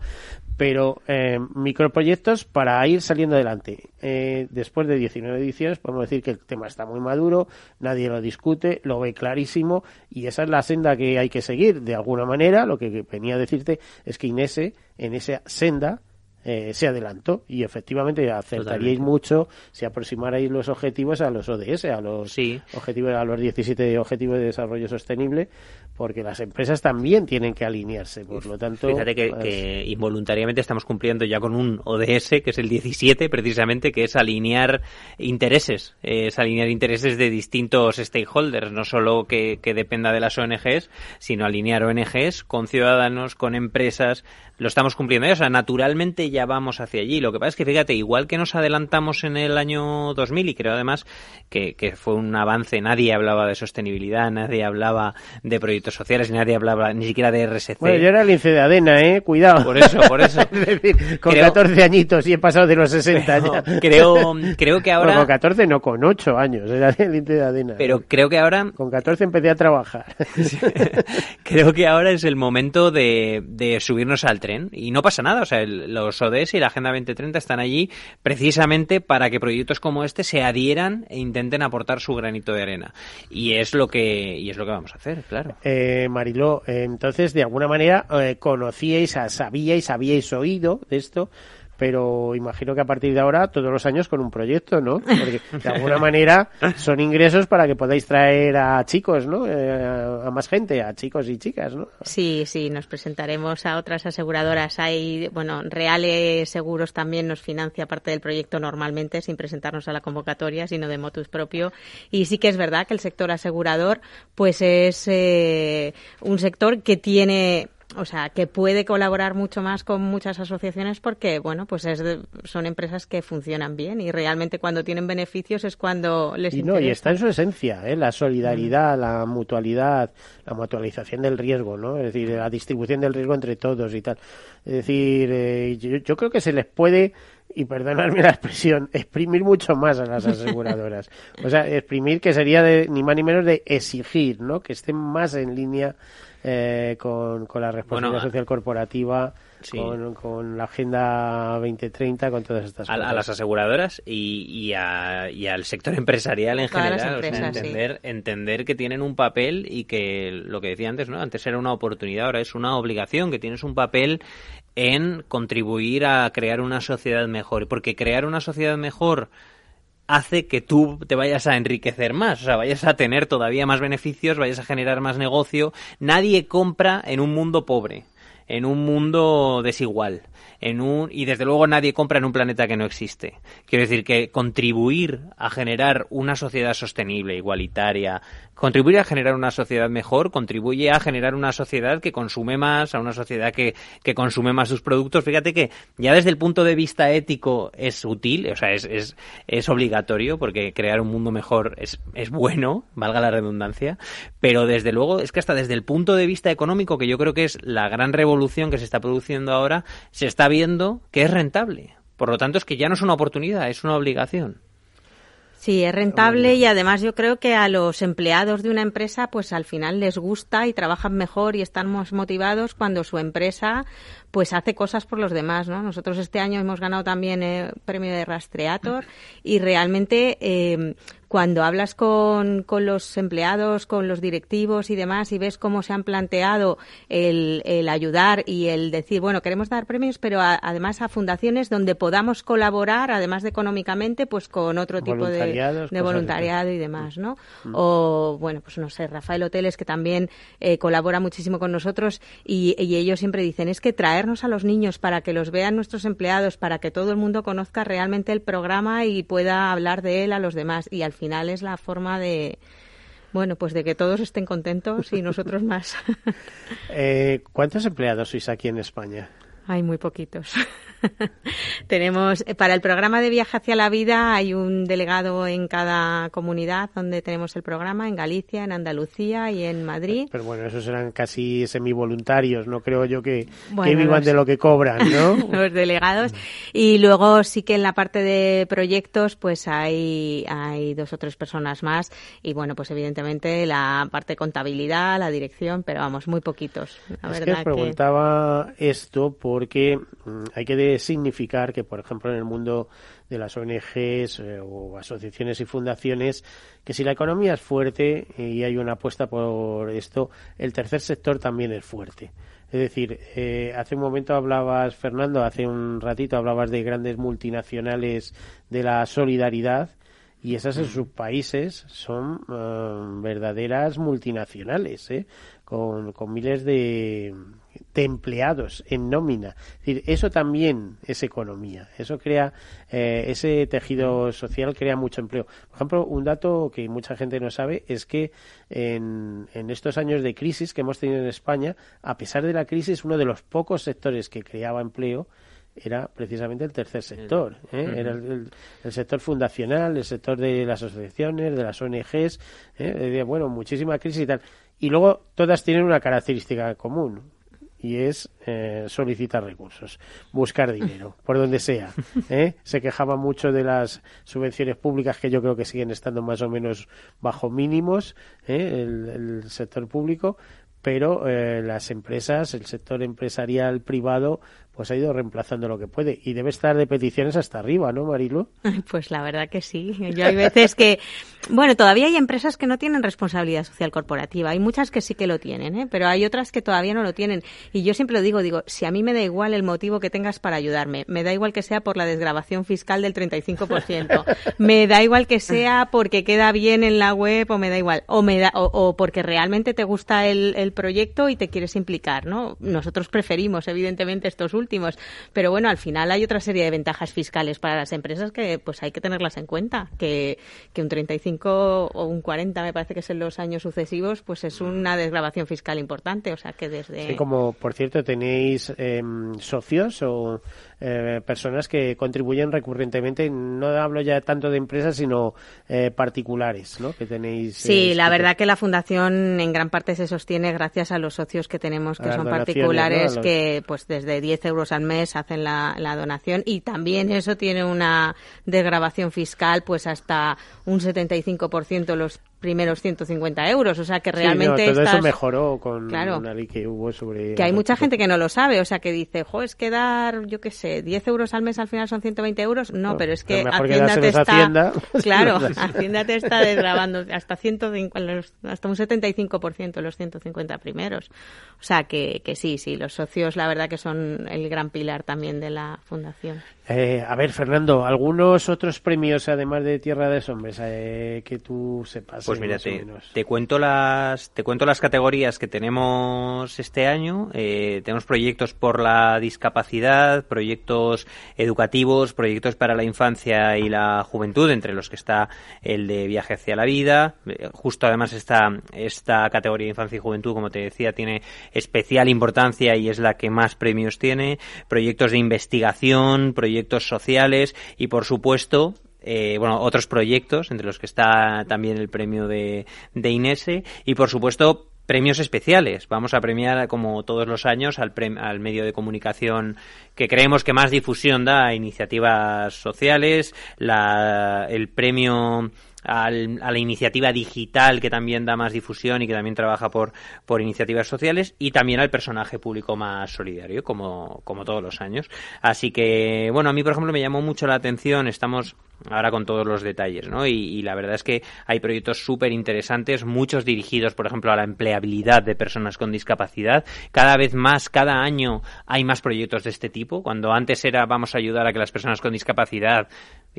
pero eh, microproyectos para ir saliendo adelante. Eh, después de 19 ediciones podemos decir que el tema está muy maduro, nadie lo discute, lo ve clarísimo y esa es la senda que hay que seguir. De alguna manera, lo que venía a decirte es que Inés en esa senda eh, se adelantó y efectivamente acertaríais mucho si aproximarais los objetivos a los ODS, a los objetivos, a los 17 objetivos de desarrollo sostenible, porque las empresas también tienen que alinearse. Por lo tanto, fíjate que, pues, involuntariamente estamos cumpliendo ya con un ODS que es el 17, precisamente, que es alinear intereses, es alinear intereses de distintos stakeholders, no solo que, que dependa de las ONGs, sino alinear ONGs con ciudadanos, con empresas, lo estamos cumpliendo. O sea, naturalmente ya vamos hacia allí. Lo que pasa es que, fíjate, igual que nos adelantamos en el año 2000, y creo además que, que fue un avance, nadie hablaba de sostenibilidad, nadie hablaba de proyectos sociales, nadie hablaba ni siquiera de RSC. Bueno, yo era el lince de ADENA, ¿eh? Cuidado. Por eso, por eso. es decir, con 14 añitos y he pasado de los 60 ya. Creo, creo que ahora... con 14 no, con 8 años era el lince de ADENA. Pero creo que ahora... Con 14 empecé a trabajar. creo que ahora es el momento de, de subirnos al tren y no pasa nada. O sea, los ODS y la Agenda 2030 están allí precisamente para que proyectos como este se adhieran e intenten aportar su granito de arena. Y es lo que, y es lo que vamos a hacer, claro. Eh, Mariló, entonces, de alguna manera, eh, conocíais, sabíais, habíais oído de esto, pero imagino que a partir de ahora todos los años con un proyecto, ¿no? Porque de alguna manera son ingresos para que podáis traer a chicos, ¿no? Eh, a más gente, a chicos y chicas, ¿no? Sí, sí, nos presentaremos a otras aseguradoras. Hay, bueno, Reales Seguros también nos financia parte del proyecto normalmente sin presentarnos a la convocatoria, sino de motus propio. Y sí que es verdad que el sector asegurador, pues es eh, un sector que tiene o sea, que puede colaborar mucho más con muchas asociaciones porque, bueno, pues es son empresas que funcionan bien y realmente cuando tienen beneficios es cuando les y no, y está en su esencia, ¿eh? la solidaridad, la mutualidad, la mutualización del riesgo, ¿no? Es decir, la distribución del riesgo entre todos y tal. Es decir, eh, yo, creo que se les puede y perdonadme la expresión, exprimir mucho más a las aseguradoras. O sea, exprimir que sería de, ni más ni menos de exigir, ¿no? Que estén más en línea eh, con, con, la responsabilidad social corporativa, con, la Agenda 2030, con todas estas cosas. A, las aseguradoras y, y, al sector empresarial en general. entender, entender que tienen un papel y que lo que decía antes, ¿no? Antes era una oportunidad, ahora es una obligación, que tienes un papel en contribuir a crear una sociedad mejor. Porque crear una sociedad mejor hace que tú te vayas a enriquecer más, o sea, vayas a tener todavía más beneficios, vayas a generar más negocio. Nadie compra en un mundo pobre, en un mundo desigual en un y desde luego nadie compra en un planeta que no existe. Quiero decir que contribuir a generar una sociedad sostenible, igualitaria, contribuir a generar una sociedad mejor, contribuye a generar una sociedad que consume más, a una sociedad que, que consume más sus productos. Fíjate que ya desde el punto de vista ético es útil, o sea, es, es, es obligatorio porque crear un mundo mejor es, es bueno, valga la redundancia, pero desde luego es que hasta desde el punto de vista económico, que yo creo que es la gran revolución que se está produciendo ahora, se está viendo que es rentable. Por lo tanto, es que ya no es una oportunidad, es una obligación. Sí, es rentable y además yo creo que a los empleados de una empresa pues al final les gusta y trabajan mejor y están más motivados cuando su empresa pues hace cosas por los demás, ¿no? Nosotros este año hemos ganado también el premio de Rastreator y realmente eh, cuando hablas con, con, los empleados, con los directivos y demás y ves cómo se han planteado el, el ayudar y el decir, bueno, queremos dar premios, pero además a fundaciones donde podamos colaborar, además de económicamente, pues con otro tipo de, de voluntariado y demás, ¿no? Mm. O, bueno, pues no sé, Rafael Hoteles, que también eh, colabora muchísimo con nosotros y, y ellos siempre dicen, es que traernos a los niños para que los vean nuestros empleados, para que todo el mundo conozca realmente el programa y pueda hablar de él a los demás. Y al final es la forma de, bueno, pues de que todos estén contentos y nosotros más. eh, ¿Cuántos empleados sois aquí en España? Hay muy poquitos. tenemos, eh, para el programa de Viaje hacia la Vida hay un delegado en cada comunidad donde tenemos el programa, en Galicia, en Andalucía y en Madrid. Pero bueno, esos eran casi semivoluntarios, no creo yo que, vivan de lo que cobran, ¿no? los delegados. Y luego sí que en la parte de proyectos pues hay, hay dos o tres personas más y bueno, pues evidentemente la parte de contabilidad, la dirección, pero vamos, muy poquitos. La es que preguntaba esto por porque mm, hay que significar que, por ejemplo, en el mundo de las ONGs eh, o asociaciones y fundaciones, que si la economía es fuerte y hay una apuesta por esto, el tercer sector también es fuerte. Es decir, eh, hace un momento hablabas, Fernando, hace un ratito hablabas de grandes multinacionales de la solidaridad y esas en sus países son eh, verdaderas multinacionales, ¿eh? con, con miles de, de, empleados en nómina. Es decir, eso también es economía, eso crea, eh, ese tejido social crea mucho empleo. Por ejemplo, un dato que mucha gente no sabe es que en, en estos años de crisis que hemos tenido en España, a pesar de la crisis, uno de los pocos sectores que creaba empleo era precisamente el tercer sector. ¿eh? Era el, el, sector fundacional, el sector de las asociaciones, de las ONGs. ¿eh? Bueno, muchísima crisis y tal. Y luego todas tienen una característica común y es eh, solicitar recursos, buscar dinero, por donde sea. ¿eh? Se quejaba mucho de las subvenciones públicas que yo creo que siguen estando más o menos bajo mínimos, ¿eh? el, el sector público, pero eh, las empresas, el sector empresarial privado, pues ha ido reemplazando lo que puede y debe estar de peticiones hasta arriba, ¿no, Marilu? Pues la verdad que sí. Yo hay veces que, bueno, todavía hay empresas que no tienen responsabilidad social corporativa. Hay muchas que sí que lo tienen, ¿eh? pero hay otras que todavía no lo tienen. Y yo siempre lo digo, digo, si a mí me da igual el motivo que tengas para ayudarme, me da igual que sea por la desgrabación fiscal del 35%, me da igual que sea porque queda bien en la web o me da igual, o me da, o, o porque realmente te gusta el, el proyecto y te quieres implicar, ¿no? Nosotros preferimos, evidentemente, estos últimos últimos. Pero bueno, al final hay otra serie de ventajas fiscales para las empresas que pues hay que tenerlas en cuenta. Que, que un 35 o un 40, me parece que es en los años sucesivos, pues es una desgrabación fiscal importante. O sea que desde. Sí, como por cierto, tenéis eh, socios o eh, personas que contribuyen recurrentemente. No hablo ya tanto de empresas, sino eh, particulares, ¿no? Que tenéis. Sí, la verdad que la fundación en gran parte se sostiene gracias a los socios que tenemos, que son particulares, ¿no? Los... que pues desde 10 euros euros al mes hacen la, la, donación y también eso tiene una desgrabación fiscal pues hasta un 75% los primeros 150 euros, o sea que realmente sí, no, todo estás... eso mejoró con claro, una ley que hubo sobre... Que hay mucha gente que no lo sabe, o sea que dice, jo, es que dar, yo qué sé, 10 euros al mes al final son 120 euros, no, no pero es que Hacienda te está... Hacienda. Claro, Hacienda te está desgrabando hasta, 150, hasta un 75% los 150 primeros. O sea que, que sí, sí, los socios la verdad que son el gran pilar también de la fundación. Eh, a ver, Fernando, ¿algunos otros premios además de Tierra de Hombres eh, que tú sepas? Pues mira, te, te, cuento las te cuento las categorías que tenemos este año. Eh, tenemos proyectos por la discapacidad, proyectos educativos, proyectos para la infancia y la juventud, entre los que está el de viaje hacia la vida. Eh, justo además esta esta categoría de infancia y juventud, como te decía, tiene especial importancia y es la que más premios tiene. Proyectos de investigación, proyectos sociales y por supuesto eh, bueno, otros proyectos, entre los que está también el premio de, de Inese, y por supuesto premios especiales. Vamos a premiar, como todos los años, al, al, medio de comunicación que creemos que más difusión da a iniciativas sociales, la, el premio al, a la iniciativa digital que también da más difusión y que también trabaja por, por iniciativas sociales y también al personaje público más solidario, como, como todos los años. Así que, bueno, a mí, por ejemplo, me llamó mucho la atención, estamos ahora con todos los detalles, ¿no? Y, y la verdad es que hay proyectos súper interesantes, muchos dirigidos, por ejemplo, a la empleabilidad de personas con discapacidad. Cada vez más, cada año hay más proyectos de este tipo. Cuando antes era vamos a ayudar a que las personas con discapacidad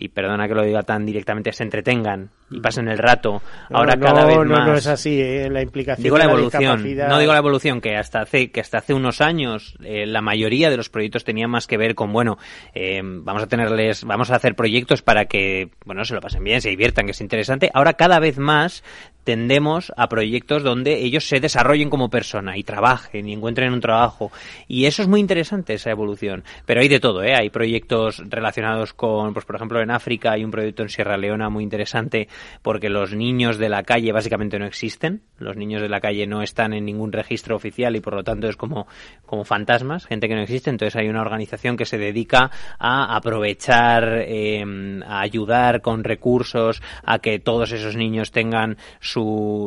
y perdona que lo diga tan directamente, se entretengan y pasen el rato. Ahora no, cada no, vez no, más. No es así, ¿eh? la implicación. Digo la evolución. La no digo la evolución que hasta hace que hasta hace unos años eh, la mayoría de los proyectos tenían más que ver con bueno, eh, vamos a tenerles, vamos a hacer proyectos para que bueno se lo pasen bien, se diviertan, que es interesante. Ahora cada vez más tendemos a proyectos donde ellos se desarrollen como persona y trabajen y encuentren un trabajo. Y eso es muy interesante, esa evolución. Pero hay de todo, ¿eh? Hay proyectos relacionados con, pues por ejemplo, en África hay un proyecto en Sierra Leona muy interesante porque los niños de la calle básicamente no existen. Los niños de la calle no están en ningún registro oficial y por lo tanto es como, como fantasmas, gente que no existe. Entonces hay una organización que se dedica a aprovechar, eh, a ayudar con recursos a que todos esos niños tengan su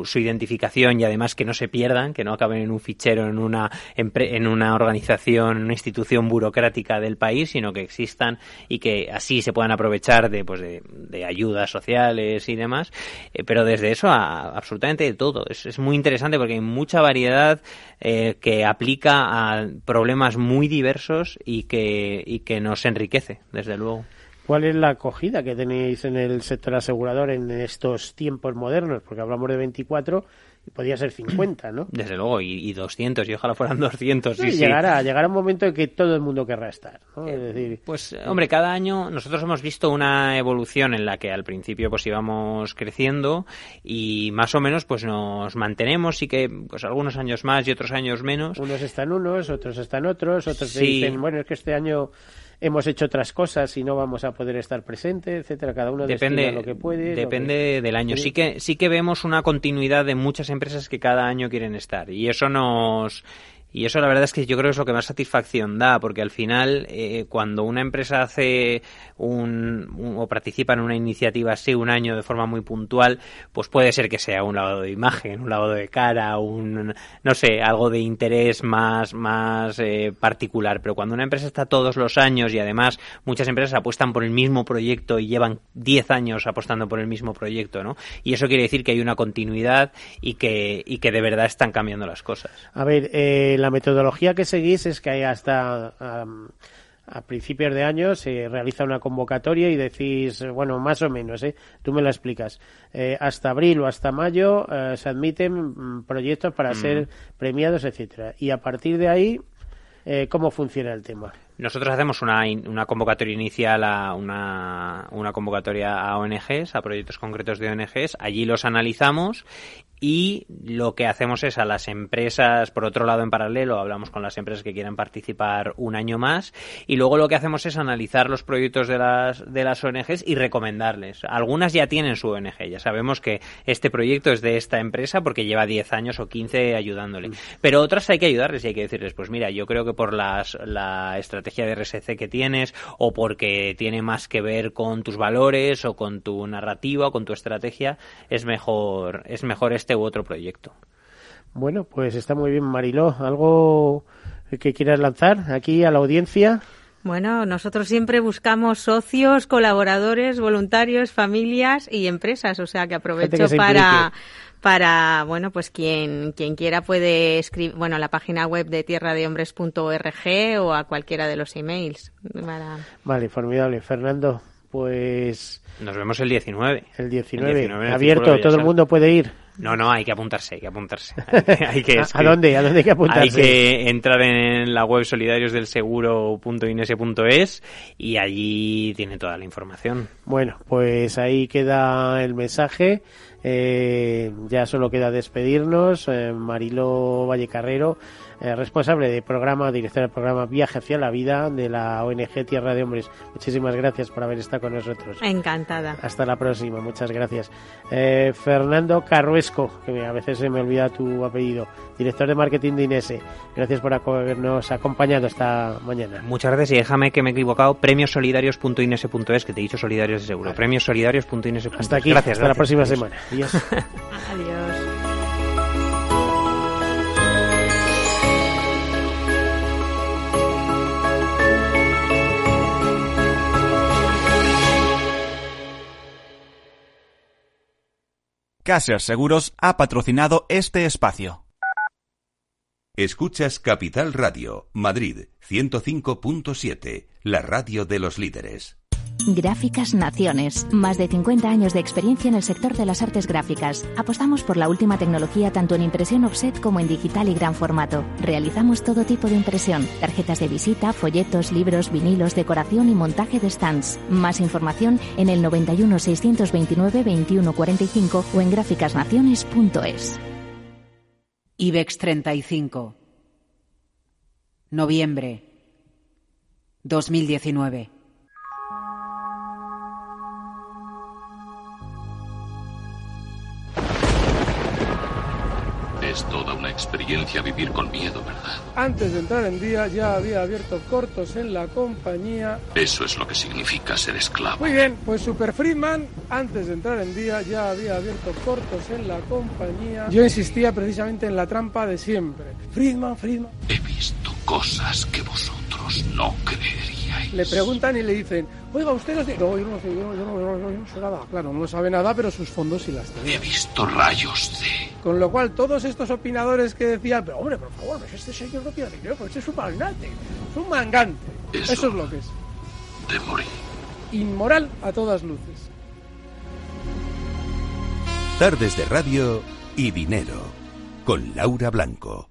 su, identificación y además que no se pierdan, que no acaben en un fichero, en una, en una organización, en una institución burocrática del país, sino que existan y que así se puedan aprovechar de, pues de, de ayudas sociales y demás. Eh, pero desde eso a absolutamente de todo. Es, es muy interesante porque hay mucha variedad eh, que aplica a problemas muy diversos y que, y que nos enriquece, desde luego. ¿Cuál es la acogida que tenéis en el sector asegurador en estos tiempos modernos? Porque hablamos de 24 podía ser 50, ¿no? Desde luego, y, 200, y ojalá fueran 200. Sí, llegará, llegará un momento en que todo el mundo querrá estar, ¿no? Es decir... Pues, hombre, cada año nosotros hemos visto una evolución en la que al principio pues íbamos creciendo y más o menos pues nos mantenemos y que pues algunos años más y otros años menos. Unos están unos, otros están otros, otros dicen, bueno, es que este año hemos hecho otras cosas y no vamos a poder estar presentes, etcétera. Cada uno depende lo que puede. Depende del año. Sí que sí que vemos una continuidad de muchas empresas que cada año quieren estar y eso nos y eso la verdad es que yo creo que es lo que más satisfacción da, porque al final eh, cuando una empresa hace un, o participa en una iniciativa así un año de forma muy puntual, pues puede ser que sea un lavado de imagen, un lavado de cara, un no sé, algo de interés más más eh, particular. Pero cuando una empresa está todos los años y además muchas empresas apuestan por el mismo proyecto y llevan 10 años apostando por el mismo proyecto, ¿no? Y eso quiere decir que hay una continuidad y que y que de verdad están cambiando las cosas. A ver. Eh la metodología que seguís es que hasta a principios de año se realiza una convocatoria y decís, bueno, más o menos, ¿eh? tú me la explicas, eh, hasta abril o hasta mayo eh, se admiten mm, proyectos para ser premiados, etcétera. Y a partir de ahí, eh, ¿cómo funciona el tema? Nosotros hacemos una, una convocatoria inicial a una, una convocatoria a ONGs, a proyectos concretos de ONGs. Allí los analizamos y lo que hacemos es a las empresas, por otro lado en paralelo, hablamos con las empresas que quieran participar un año más y luego lo que hacemos es analizar los proyectos de las, de las ONGs y recomendarles. Algunas ya tienen su ONG, ya sabemos que este proyecto es de esta empresa porque lleva 10 años o 15 ayudándole. Mm. Pero otras hay que ayudarles y hay que decirles, pues mira, yo creo que por las, la estrategia de RSC que tienes o porque tiene más que ver con tus valores o con tu narrativa o con tu estrategia, es mejor, es mejor este u otro proyecto. Bueno, pues está muy bien, Mariló. ¿Algo que quieras lanzar aquí a la audiencia? Bueno, nosotros siempre buscamos socios, colaboradores, voluntarios, familias y empresas, o sea que aprovecho para para, bueno, pues quien, quien quiera puede escribir, bueno, a la página web de tierradehombres.org o a cualquiera de los emails. Vale, formidable. Fernando, pues... Nos vemos el 19. El 19. Abierto, todo el mundo puede ir. No, no, hay que apuntarse, hay que apuntarse. Hay que, ¿A dónde? ¿A dónde hay que apuntarse? Hay que entrar en la web solidariosdelseguro.inese.es y allí tiene toda la información. Bueno, pues ahí queda el mensaje. Eh, ya solo queda despedirnos. Eh, Marilo Vallecarrero eh, responsable de programa, directora del programa Viaje hacia la Vida de la ONG Tierra de Hombres. Muchísimas gracias por haber estado con nosotros. Encantada. Hasta la próxima, muchas gracias. Eh, Fernando Carruesco, que a veces se me olvida tu apellido, director de marketing de Inese. Gracias por habernos acompañado esta mañana. Muchas gracias y déjame que me he equivocado. Premiosolidarios.inese.es, que te he dicho solidarios de seguro. Premiosolidarios.inese.es. Hasta aquí, gracias, hasta la próxima semana. Adiós. Adiós. Caser Seguros ha patrocinado este espacio. Escuchas Capital Radio, Madrid 105.7, la radio de los líderes. Gráficas Naciones. Más de 50 años de experiencia en el sector de las artes gráficas. Apostamos por la última tecnología tanto en impresión offset como en digital y gran formato. Realizamos todo tipo de impresión. Tarjetas de visita, folletos, libros, vinilos, decoración y montaje de stands. Más información en el 91 629 2145 o en gráficasnaciones.es. IBEX 35. Noviembre 2019. Experiencia vivir con miedo, ¿verdad? Antes de entrar en día ya había abierto cortos en la compañía. Eso es lo que significa ser esclavo. Muy bien, pues Super Friedman, antes de entrar en día ya había abierto cortos en la compañía. Yo insistía precisamente en la trampa de siempre. Friedman, Friedman. He visto cosas que vosotros no creeríais. Le preguntan y le dicen, oiga, usted no yo no sé, yo no, yo no, yo no, yo no sé nada. Claro, no sabe nada, pero sus fondos sí las tiene. He visto rayos de... Con lo cual, todos estos opinadores que decían, pero hombre, por favor, pues este señor no tiene dinero, pues este es un magnate, es un mangante. Eso. Eso es lo que es. de morir. Inmoral a todas luces. Tardes de radio y dinero con Laura Blanco.